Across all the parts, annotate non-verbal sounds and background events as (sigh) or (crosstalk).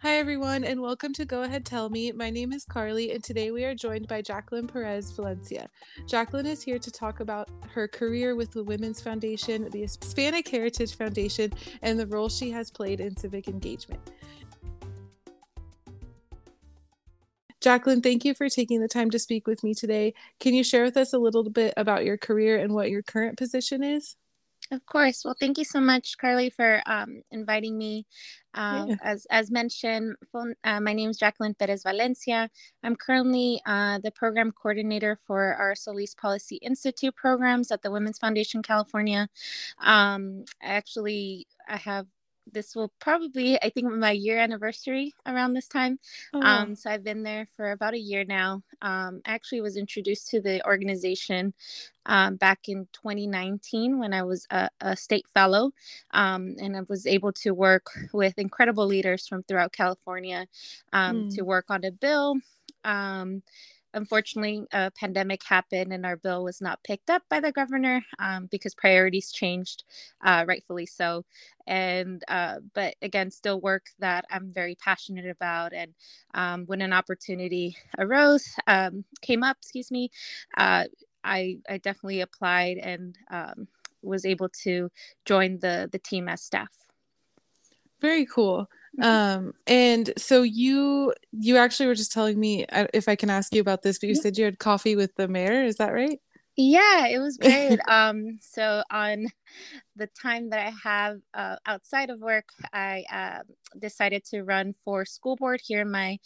Hi, everyone, and welcome to Go Ahead Tell Me. My name is Carly, and today we are joined by Jacqueline Perez Valencia. Jacqueline is here to talk about her career with the Women's Foundation, the Hispanic Heritage Foundation, and the role she has played in civic engagement. Jacqueline, thank you for taking the time to speak with me today. Can you share with us a little bit about your career and what your current position is? Of course. Well, thank you so much, Carly, for um, inviting me. Uh, yeah. As as mentioned, uh, my name is Jacqueline Perez Valencia. I'm currently uh, the program coordinator for our Solis Policy Institute programs at the Women's Foundation California. Um, actually, I have this will probably I think my year anniversary around this time. Oh. Um, so I've been there for about a year now. Um, I actually was introduced to the organization um, back in 2019 when I was a, a state fellow, um, and I was able to work with incredible leaders from throughout California mm. to work on a bill. Unfortunately a pandemic happened and our bill was not picked up by the governor um, because priorities changed uh, rightfully so. And uh, but again still work that i'm very passionate about. And um, when an opportunity arose um, came up excuse me uh, I, I definitely applied and um, was able to join the the team as staff. Very cool. Um and so you you actually were just telling me if i can ask you about this but you said you had coffee with the mayor is that right? Yeah it was (laughs) great. Um so on the time that I have uh, outside of work, I uh, decided to run for school board here in my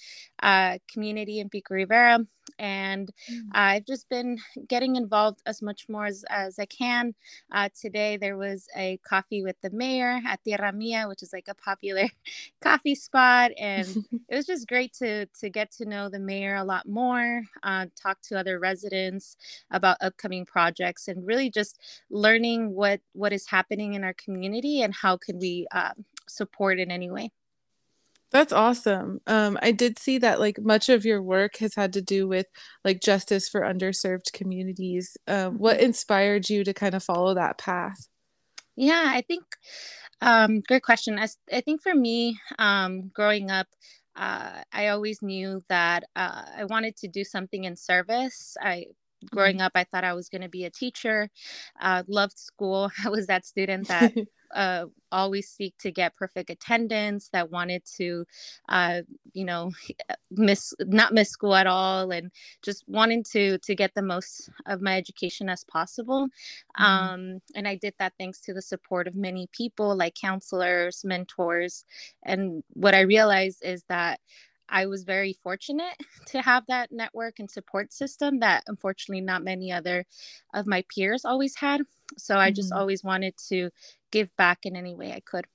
uh, community in Pico Rivera. And mm. I've just been getting involved as much more as, as I can. Uh, today, there was a coffee with the mayor at Tierra Mia, which is like a popular (laughs) coffee spot. And (laughs) it was just great to, to get to know the mayor a lot more, uh, talk to other residents about upcoming projects, and really just learning what, what is happening in our community and how can we uh, support in any way. That's awesome. Um, i did see that like much of your work has had to do with like justice for underserved communities. Um, what mm-hmm. inspired you to kind of follow that path? Yeah i think um, great question. I, I think for me um, growing up uh, I always knew that uh, I wanted to do something in service. I growing mm-hmm. up i thought i was going to be a teacher uh, loved school (laughs) i was that student that (laughs) uh, always seek to get perfect attendance that wanted to uh, you know (laughs) miss not miss school at all and just wanting to to get the most of my education as possible mm-hmm. um, and i did that thanks to the support of many people like counselors mentors and what i realized is that I was very fortunate (laughs) to have that network and support system that unfortunately not many other of my peers always had. So I just mm-hmm. always wanted to give back in any way I could.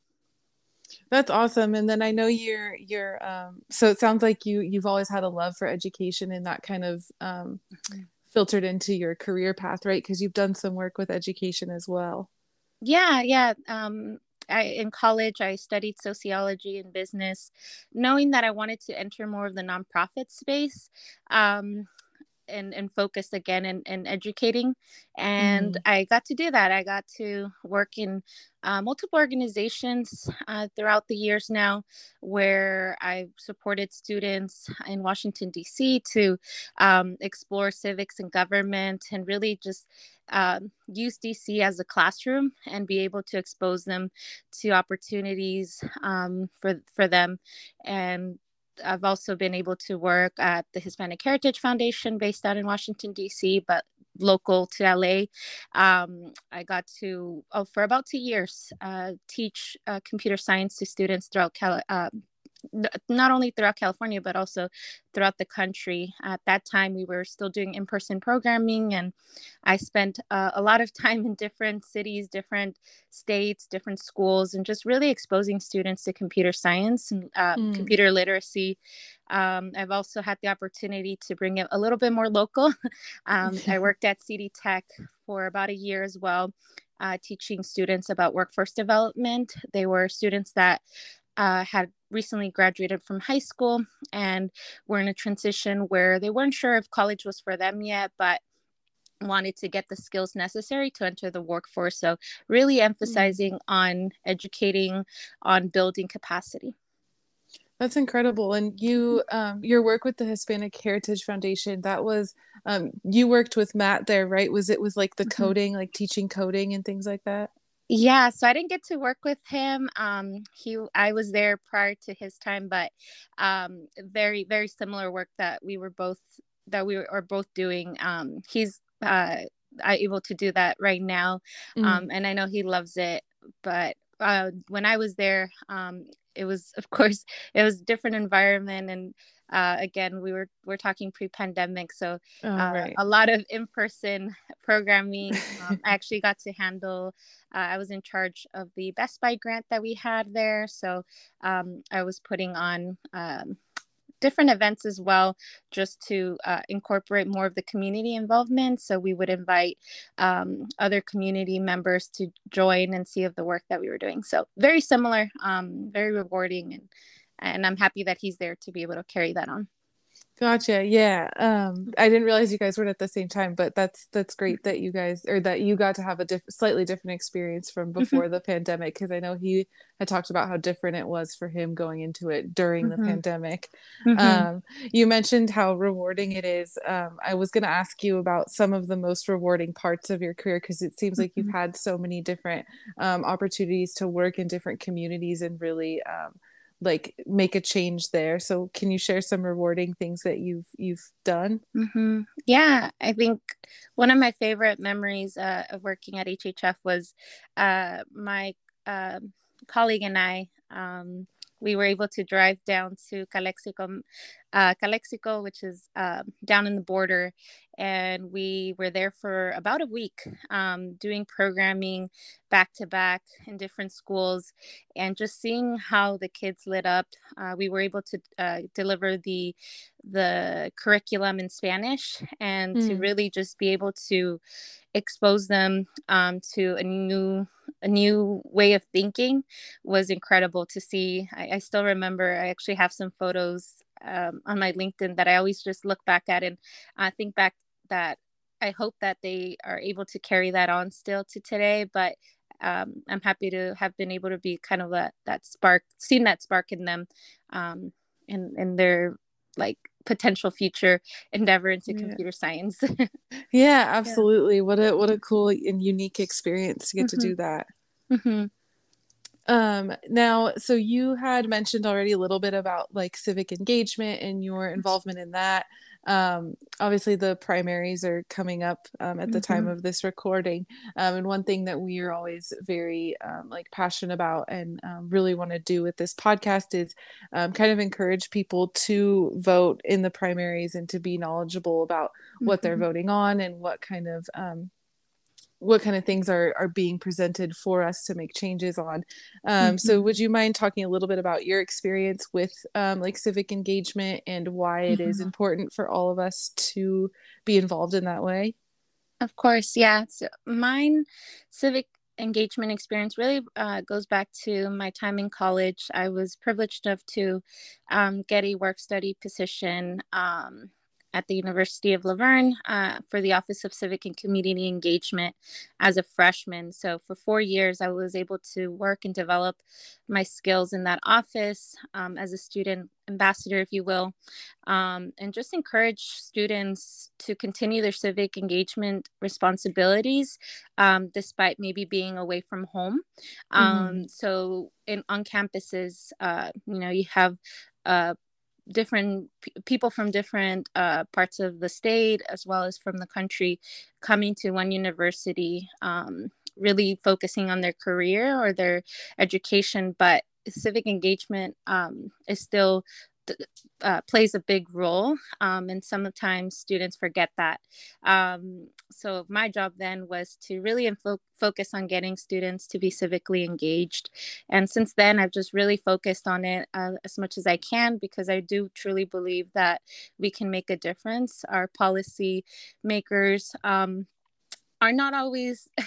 That's awesome. And then I know you're you're um so it sounds like you you've always had a love for education and that kind of um mm-hmm. filtered into your career path, right? Because you've done some work with education as well. Yeah, yeah. Um I, in college, I studied sociology and business, knowing that I wanted to enter more of the nonprofit space. Um, and, and focus again in, in educating. And mm. I got to do that. I got to work in uh, multiple organizations uh, throughout the years now where I've supported students in Washington, D.C. to um, explore civics and government and really just uh, use DC as a classroom and be able to expose them to opportunities um, for, for them and I've also been able to work at the Hispanic Heritage Foundation based out in Washington, D.C., but local to LA. Um, I got to, oh, for about two years, uh, teach uh, computer science to students throughout Cal- uh, not only throughout California, but also throughout the country. At that time, we were still doing in person programming, and I spent uh, a lot of (laughs) time in different cities, different states, different schools, and just really exposing students to computer science and uh, mm. computer literacy. Um, I've also had the opportunity to bring it a little bit more local. (laughs) um, I (laughs) worked at CD Tech for about a year as well. Uh, teaching students about workforce development. They were students that uh, had recently graduated from high school and were in a transition where they weren't sure if college was for them yet, but wanted to get the skills necessary to enter the workforce. So, really mm. emphasizing mm-hmm. on educating, on building capacity. That's incredible. And you, um, your work with the Hispanic Heritage Foundation, that was, um, you worked with Matt there, right? Was it was like the mm-hmm. coding, like teaching coding and things like that? Yeah, so I didn't get to work with him. Um, he, I was there prior to his time, but um, very, very similar work that we were both that we are both doing. Um, he's uh, able to do that right now, mm-hmm. um, and I know he loves it. But uh, when I was there, um, it was, (laughs) of course, it was a different environment, and uh, again we were we're talking pre-pandemic so oh, uh, right. a lot of in-person (laughs) programming. (laughs) Um, i actually got to handle uh, i was in charge of the best buy grant that we had there so um, i was putting on um, different events as well just to uh, incorporate more of the community involvement. So we would invite um, other community members to join and see of the work that we were doing. So very similar um, very rewarding and and I'm happy that he's there to be able to carry that on. Gotcha. Yeah. Um, I didn't realize you guys were at the same time, but that's that's great that you guys or that you got to have a diff- slightly different experience from mm-hmm. before the pandemic because I know he had talked about how different it was for him going into it during mm-hmm. the pandemic. Mm-hmm. Um, you mentioned how rewarding it is. Um, I was going to ask you about some of the most rewarding parts of your career because it seems like you've mm-hmm. had so many different um, opportunities to work in different communities and really um, like make a change there so can you share some rewarding things that you've you've done mm-hmm. yeah i think one of my favorite memories uh, of working at hhf was uh, my uh, colleague and i um, we were able to drive down to Calexico, uh, Calexico, which is uh, down in the border, and we were there for about a week um, doing programming back to back in different schools, and just seeing how the kids lit up. Uh, we were able to uh, deliver the the curriculum in Spanish, and mm. to hmm. really just be able to expose them um, to a new a new way of thinking was incredible to see. I, I still remember. I actually have some photos um, on my LinkedIn that I always just look back at and I think back that I hope that they are able to carry that on still to today. But um, I'm happy to have been able to be kind of a, that spark, seen that spark in them, um, in in their like potential future endeavor into yeah. computer science. yeah, (laughs) absolutely. Yeah. What a what a cool and unique experience to get mm-hmm. to do that. Mm-hmm. Um, now, so you had mentioned already a little bit about like civic engagement and your involvement in that um, obviously the primaries are coming up um, at the mm-hmm. time of this recording um, and one thing that we are always very um, like passionate about and um, really want to do with this podcast is um, kind of encourage people to vote in the primaries and to be knowledgeable about what mm-hmm. they're voting on and what kind of what kind of things are are being presented for us to make changes on um, mm-hmm. so would you mind talking a little bit about your experience with um, like civic engagement and why it mm-hmm. is important for all of us to be involved in that way of course yeah so mine civic engagement experience really uh, goes back to my time in college i was privileged enough to um, get a work study position um, at the University of La Verne uh, for the Office of Civic and Community Engagement as a freshman. So, for four years, I was able to work and develop my skills in that office um, as a student ambassador, if you will, um, and just encourage students to continue their civic engagement responsibilities um, despite maybe being away from home. Mm-hmm. Um, so, in on campuses, uh, you know, you have uh, different people from different uh, parts of the state as well as from the country coming to one university um, really focusing on their career or their education but civic engagement um, is still uh, plays a big role um, and sometimes students forget that. Um, so my job then was to really focus on getting students to be civically engaged. And since then i've just really focused on it uh, as much as i can because i do truly believe that we can make a difference. Our policy makers um, are not always (laughs)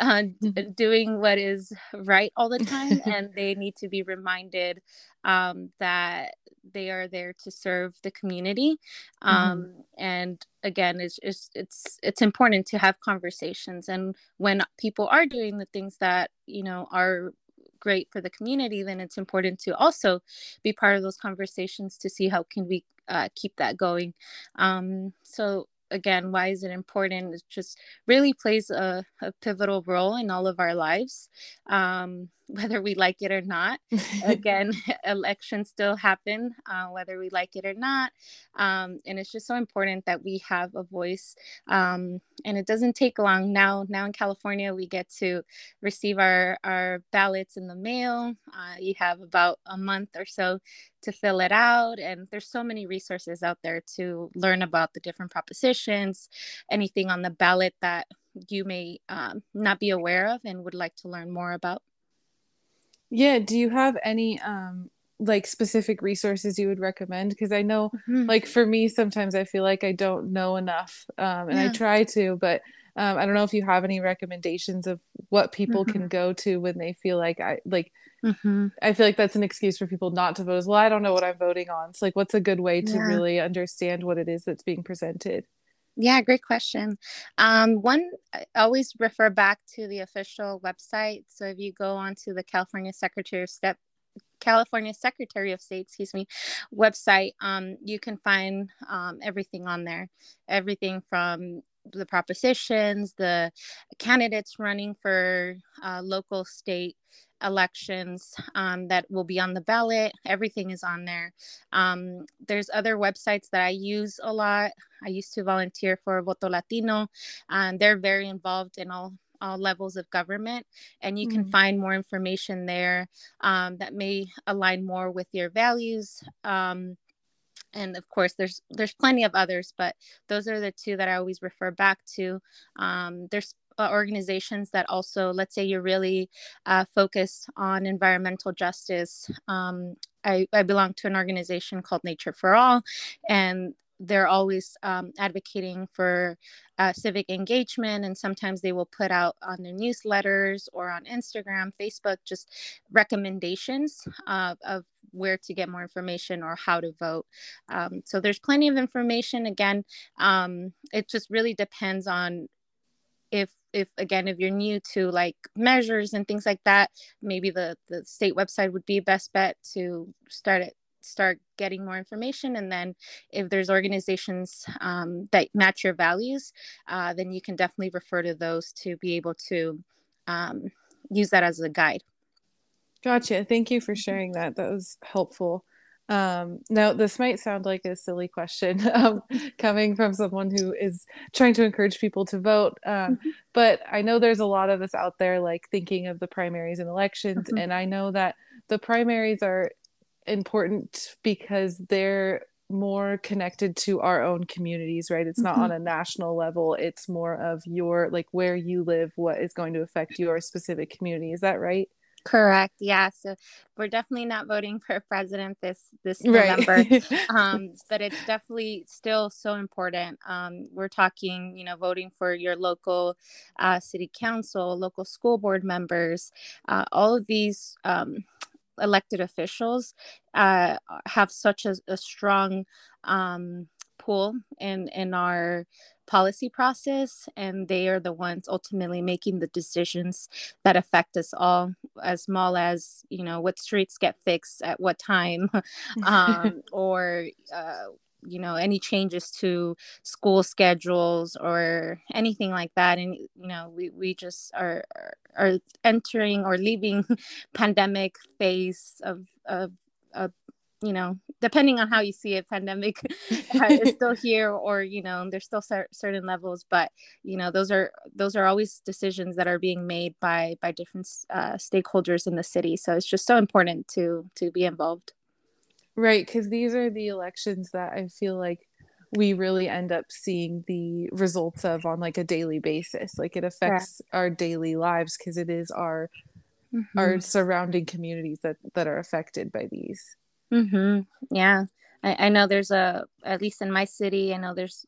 uh, mm-hmm. doing what is right all the time (laughs) and they need to be reminded um, that they are there to serve the community um, mm-hmm. and again it's, it's it's it's important to have conversations and when people are doing the things that you know are great for the community then it's important to also be part of those conversations to see how can we uh, keep that going um, so again why is it important it just really plays a, a pivotal role in all of our lives um, (laughs) whether we like it or not. (laughs) Again, (laughs) elections still happen, uh, whether we like it or not. Um, and it's just so important that we have a voice. Um, and it doesn't take long now. Now in California, we get to receive our our ballots in the mail. Uh, you have about a month or so to fill it out, and there's so many resources out there to learn about the different propositions, anything on the ballot that you may um, not be aware of and would like to learn more about. Yeah, do you have any um like specific resources you would recommend because I know mm-hmm. like for me sometimes I feel like I don't know enough um and yeah. I try to but um I don't know if you have any recommendations of what people mm-hmm. can go to when they feel like I like mm-hmm. I feel like that's an excuse for people not to vote as well I don't know what I'm voting on. So like what's a good way to yeah. really understand what it is that's being presented? Yeah, great question. Um, one, I always refer back to the official website. So if you go onto the California Secretary of Step California Secretary of State, excuse me, website, um, you can find um, everything on there. Everything from the propositions, the candidates running for uh, local, state, elections um, that will be on the ballot. Everything is on there. Um, there's other websites that I use a lot. I used to volunteer for Voto Latino, and they're very involved in all all levels of government and you can mm. find more information there um, that may align more with your values um, and of course there's there's plenty of others but those are the two that i always refer back to um, there's uh, organizations that also, let's say you're really uh, focused on environmental justice. Um, I, I belong to an organization called Nature for All, and they're always um, advocating for uh, civic engagement and sometimes they will put out on their newsletters or on instagram facebook just recommendations uh, of where to get more information or how to vote. Um, so there's plenty of information. Again um, it just really depends on if if again if you're new to like measures and things like that maybe the the state website would be best bet to start it start getting more information. And then if there's organizations um, that match your values uh, then you can definitely refer to those to be able to um, use that as a guide. Gotcha. Thank you for sharing that. That was helpful. Um, now, this might sound like a silly question (laughs) um, coming from someone who is trying to encourage people to vote, um, mm-hmm. but I know there's a lot of us out there like thinking of the primaries and elections, mm-hmm. and I know that the primaries are important because they're more connected to our own communities, right? It's not mm-hmm. on a national level, it's more of your like where you live, what is going to affect your specific community. Is that right? Correct. Yeah. So we're definitely not voting for president this this November, right. (laughs) um, but it's definitely still so important. Um, we're talking, you know, voting for your local uh, city council, local school board members. Uh, all of these um, elected officials uh, have such a, a strong um, pull in in our policy process and they are the ones ultimately making the decisions that affect us all as small as you know what streets get fixed at what time (laughs) um, (laughs) or uh, you know any changes to school schedules or anything like that and you know we, we just are are entering or leaving (laughs) pandemic phase of of, of you know depending on how you see it pandemic (laughs) is still (laughs) here or you know there's still cer- certain levels but you know those are those are always decisions that are being made by by different uh, stakeholders in the city so it's just so important to to be involved right because these are the elections that i feel like we really end up seeing the results of on like a daily basis like it affects yeah. our daily lives because it is our mm-hmm. our surrounding communities that that are affected by these Mm-hmm. Yeah. I, I know there's a, at least in my city, I know there's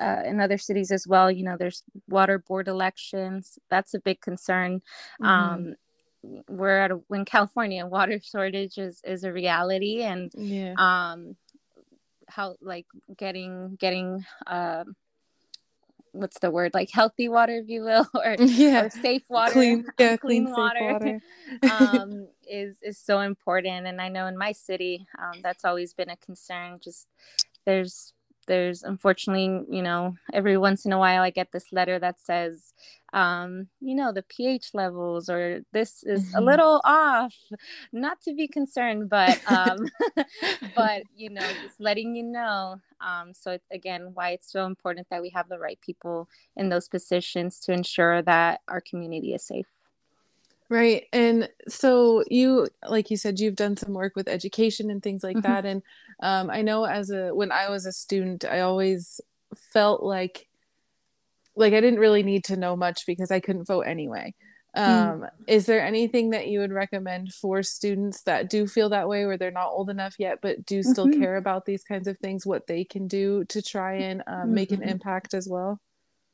uh, in other cities as well, you know, there's water board elections. That's a big concern. Mm-hmm. Um, we're at a, in California, water (laughs) shortage is, is a reality. And yeah. um, how like getting, getting, uh, what's the word like healthy water if you will (laughs) or, (laughs) yeah or safe water clean yeah clean, clean, water, water. um, is is so important and i know in my city um, that's always been a concern just there's there's unfortunately you know every once in a while i get this letter that says um, you know the ph levels or this is mm-hmm. a little off not to be concerned but um, (laughs) (laughs) but you know just letting you know um, so again why it's so important that we have the right people in those positions to ensure that our community is safe Right. And so you like you said you've done some work with education and things like mm-hmm. that and um, I know as a when I was a student I always felt like like I didn't really need to know much because I couldn't vote anyway. Mm. Um, mm. is there anything that you would recommend for students that do feel that way where they're not old enough yet but do still mm-hmm. care about these kinds of things what they can do to try and um, mm-hmm. make an mm-hmm. impact as well?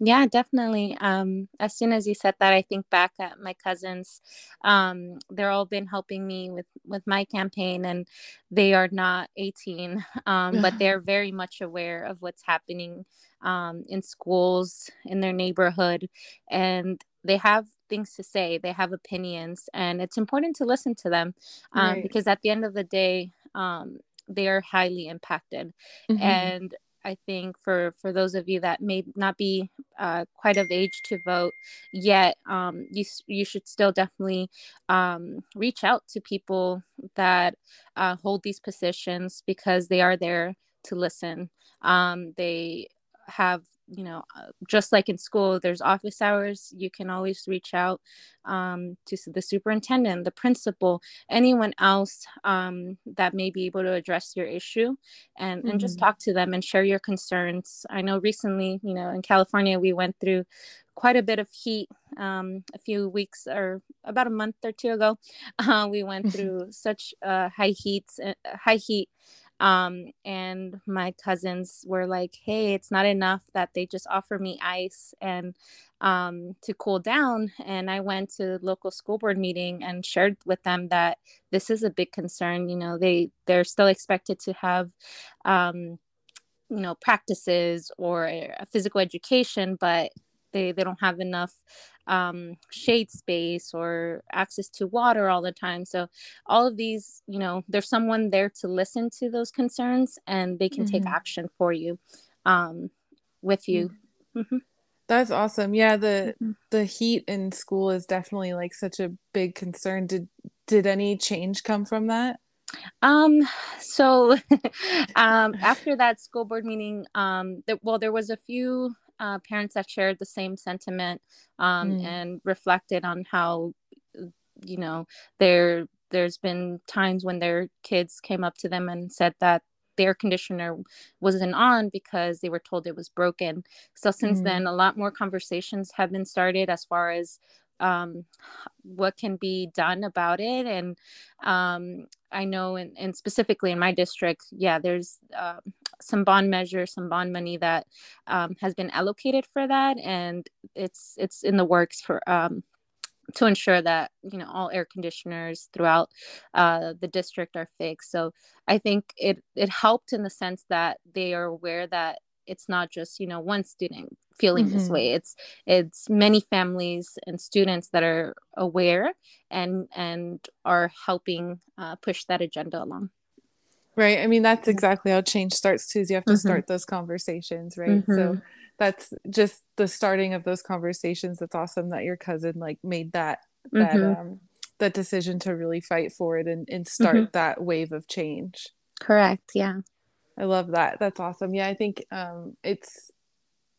Yeah, definitely. Um, as soon as you said that, I think back at my cousins. Um, they're all been helping me with with my campaign, and they are not 18, (laughs) um, but (laughs) they're very much aware of what's happening um, in schools in their neighborhood, and they have things to say. They have opinions, and it's important to listen to them um, right. because at the end of the day, um, they are highly impacted, mm-hmm. and I think for for those of you that may not be uh, quite of age to vote yet, um, you you should still definitely um, reach out to people that uh, hold these positions because they are there to listen. Um, they have you know, uh, just like in school, there's office hours. You can always reach out um, to the superintendent, the principal, anyone else um, that may be able to address your issue and, mm-hmm. and just mm-hmm. talk to them and share your concerns. I know recently, you know, in California, we went through quite a bit of heat um, a few weeks or about a month or two ago. (laughs) Uh, we went through such uh, high heats, uh, high heat um, and my cousins were like, hey, it's not enough that they just offer me ice and um, to cool down. And I went to local school board meeting and shared with them that this is a big concern. You know, they they're still expected to have um, you know practices or a physical education but they they don't have enough um, shade space or access to water all the time. So all of these, you know, there's someone there to listen to those concerns and they can mm-hmm. take action for you um, with you. Mm-hmm. That's awesome. Yeah, the mm-hmm. the heat in school is definitely like such a big concern. Did did any change come from that? Um, so (laughs) um after that school board meeting, um there, well there was a few uh, parents that shared the same sentiment um, mm. and reflected on how you know there there's been times when their kids came up to them and said that their conditioner wasn't on because they were told it was broken so since mm. then a lot more conversations have been started as far as um, what can be done about it. And um, i know and specifically in my district yeah there's uh, some bond measure some bond money that um, has been allocated for that. And it's it's in the works for um, to ensure that you know all air conditioners throughout uh, the district are fixed. So i think it it helped in the sense that they are aware that it's not just you know one student feeling mm-hmm. this way it's it's many families and students that are aware and and are helping uh, push that agenda along right i mean that's exactly how change starts too is you have to mm-hmm. start those conversations right mm-hmm. so that's just the starting of those conversations that's awesome that your cousin like made that that mm-hmm. um that decision to really fight for it and, and start mm-hmm. that wave of change correct yeah I love that. That's awesome. Yeah, I think um, it's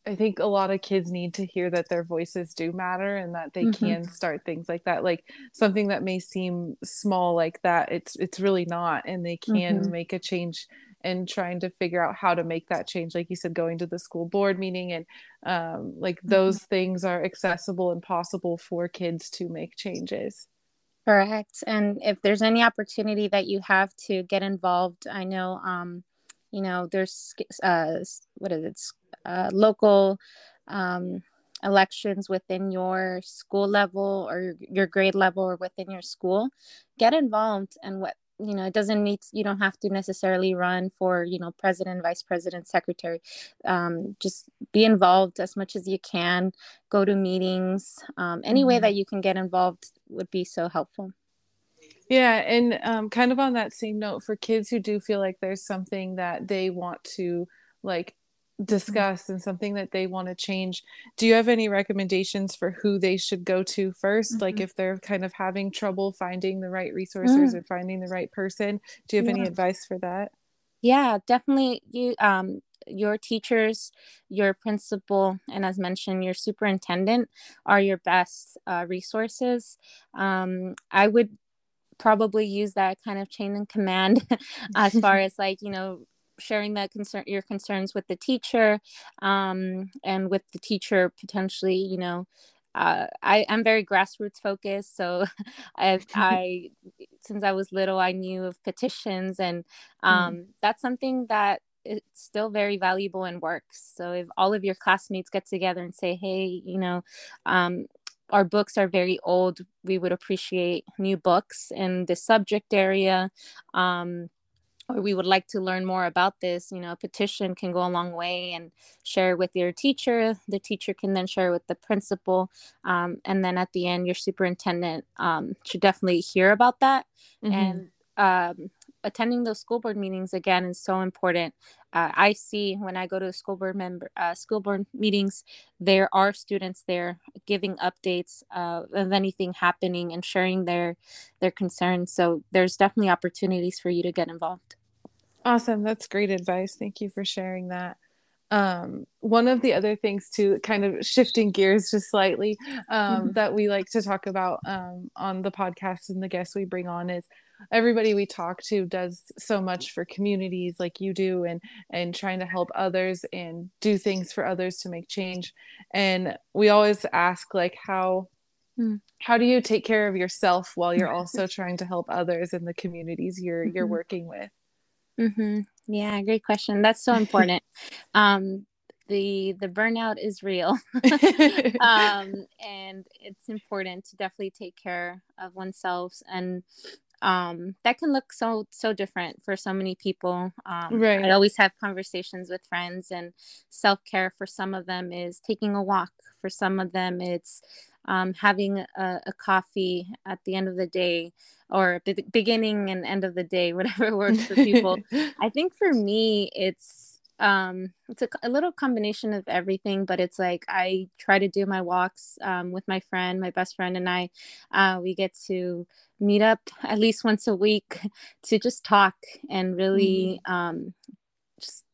I think a lot of kids need to hear that their voices do matter and that they mm-hmm. can start things like that. Like something that may seem small like that, it's it's really not and they can mm-hmm. make a change and trying to figure out how to make that change like you said going to the school board meeting and um, like mm-hmm. those mm-hmm. things are accessible and possible for kids to make changes correct and if there's any opportunity that you have to get involved i know um, you know there's uh what is it uh, local um, elections within your school level or your grade level or within your school. Get involved and what you know it doesn't need you don't have to necessarily run for you know president vice president secretary. Um, just be involved as much as you can. Go to meetings. Um, any mm-hmm. way that you can get involved would be so helpful yeah and um, kind of on that same note for kids who do feel like there's something that they want to like discuss and something that they want to change do you have any recommendations for who they should go to 1st mm-hmm. like if they're kind of having trouble finding the right resources mm. or finding the right person do you have yeah. any advice for that yeah definitely you um your teachers your principal and as mentioned your superintendent are your best uh, resources um, i would probably use that kind of chain and command (laughs) as far (laughs) as like you know sharing that concern your concerns with the teacher um, and with the teacher potentially you know uh, I, I'm very grassroots focused. So (laughs) I, I, since I was little, I knew of petitions and mm. um, mm. that's something that it's still very valuable and works. So if all of your classmates get together and say, hey, you know, um, our books are very old, we would appreciate new books in this subject area. Um, or we would like to learn more about this, you know, a petition can go a long way and share with your teacher. The teacher can then share with the principal. Um, and then at the end, your superintendent um, should definitely hear about that. Mm-hmm. And um, attending those school board meetings again is so important. Uh, I see when I go to school board member uh, school board meetings, there are students there giving updates uh, of anything happening and sharing their their concerns. So there's definitely opportunities for you to get involved. Awesome. That's great advice. Thank you for sharing that. Um, one of the other things to kind of shifting gears just slightly um, mm-hmm. (laughs) that we like to talk about um, on the podcast and the guests we bring on is everybody we talk to does so much for communities like you do and and trying to help others and do things for others to make change and we always ask like how mm. how do you take care of yourself while you're (laughs) also trying to help others in the communities you're you're mm-hmm. working with Mm-hmm. Yeah, great question. That's so important. (laughs) um, the the burnout is real, (laughs) um, and it's important to definitely take care of oneself and um that can look so so different for so many people um right. i always have conversations with friends and self-care for some of them is taking a walk for some of them it's um, having a, a, coffee at the end of the day or be- beginning and end of the day, (laughs) whatever works for people. (laughs) I think for me, it's um it's a, a, little combination of everything but it's like i try to do my walks um, with my friend my best friend and i uh, we get to meet up at least once a week (laughs) to just talk and really mm. um, just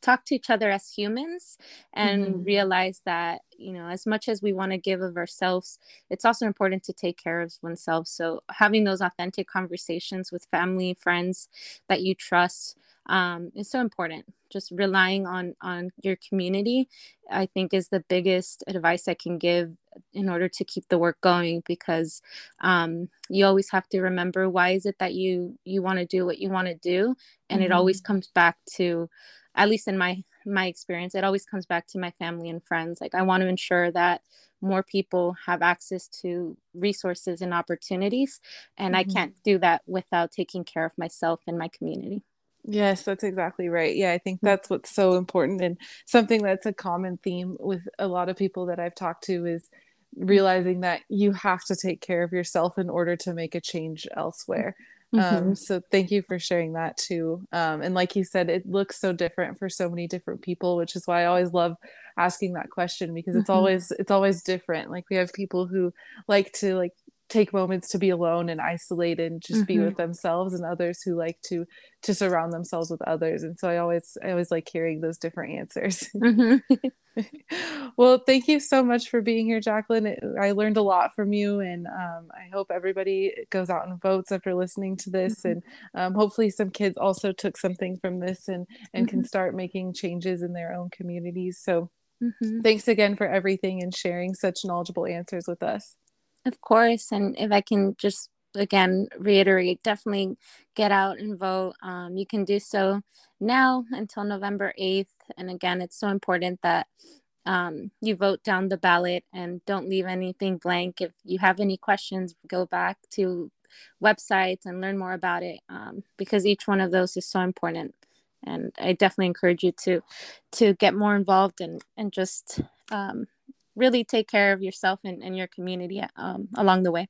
talk to each other as humans and mm-hmm. realize that you know as much as we want to give of ourselves it's also important to take care of oneself so having those authentic conversations with family friends that you trust um, is so important just relying on on your community i think is the biggest advice i can give in order to keep the work going because um, you always have to remember why is it that you you want to do what you want to do and mm-hmm. it always mm-hmm. comes back to at least in my my experience it always comes back to my family and friends like i want to ensure that more people have access to resources and opportunities and mm-hmm. i can't do that without taking care of myself and my community Yes, that's exactly right. Yeah, I think mm. that's what's so important and something that's a common theme with a lot of people that I've talked to is realizing that you have to take care of yourself in order to make a change elsewhere. Mm-hmm. Um, so thank you for sharing that too. Um, and like you said, it looks so different for so many different people, which is why I always love asking that question because it's mm-hmm. always it's always different. Like we have people who like to like take moments to be alone and isolate and just mm-hmm. be with themselves and others who like to to surround themselves with others and so i always i always like hearing those different answers (laughs) mm-hmm. (laughs) well thank you so much for being here jacqueline i learned a lot from you and um, i hope everybody goes out and votes after listening to this mm-hmm. and um, hopefully some kids also took something from this and and can mm-hmm. start making changes in their own communities so mm-hmm. thanks again for everything and sharing such knowledgeable answers with us of course. And if I can just again reiterate, definitely get out and vote. Um, you can do so now until November 8th. And again, it's so important that um, you vote down the ballot and don't leave anything blank. If you have any questions, go back to websites and learn more about it um, because each one of those is so important. And I definitely encourage you to to get more involved and and just um, really take care of yourself and, and your community um, along the way.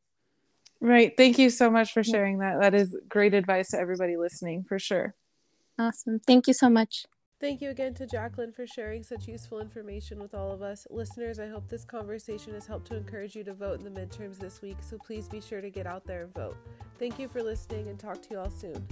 Right. Thank you so much for sharing that. That is great advice to everybody listening for sure. Awesome. Thank you so much. Thank you again to Jacqueline for sharing such useful information with all of us. Listeners, I hope this conversation has helped to encourage you to vote in the midterms this week, so please be sure to get out there and vote. Thank you for listening and talk to you all soon.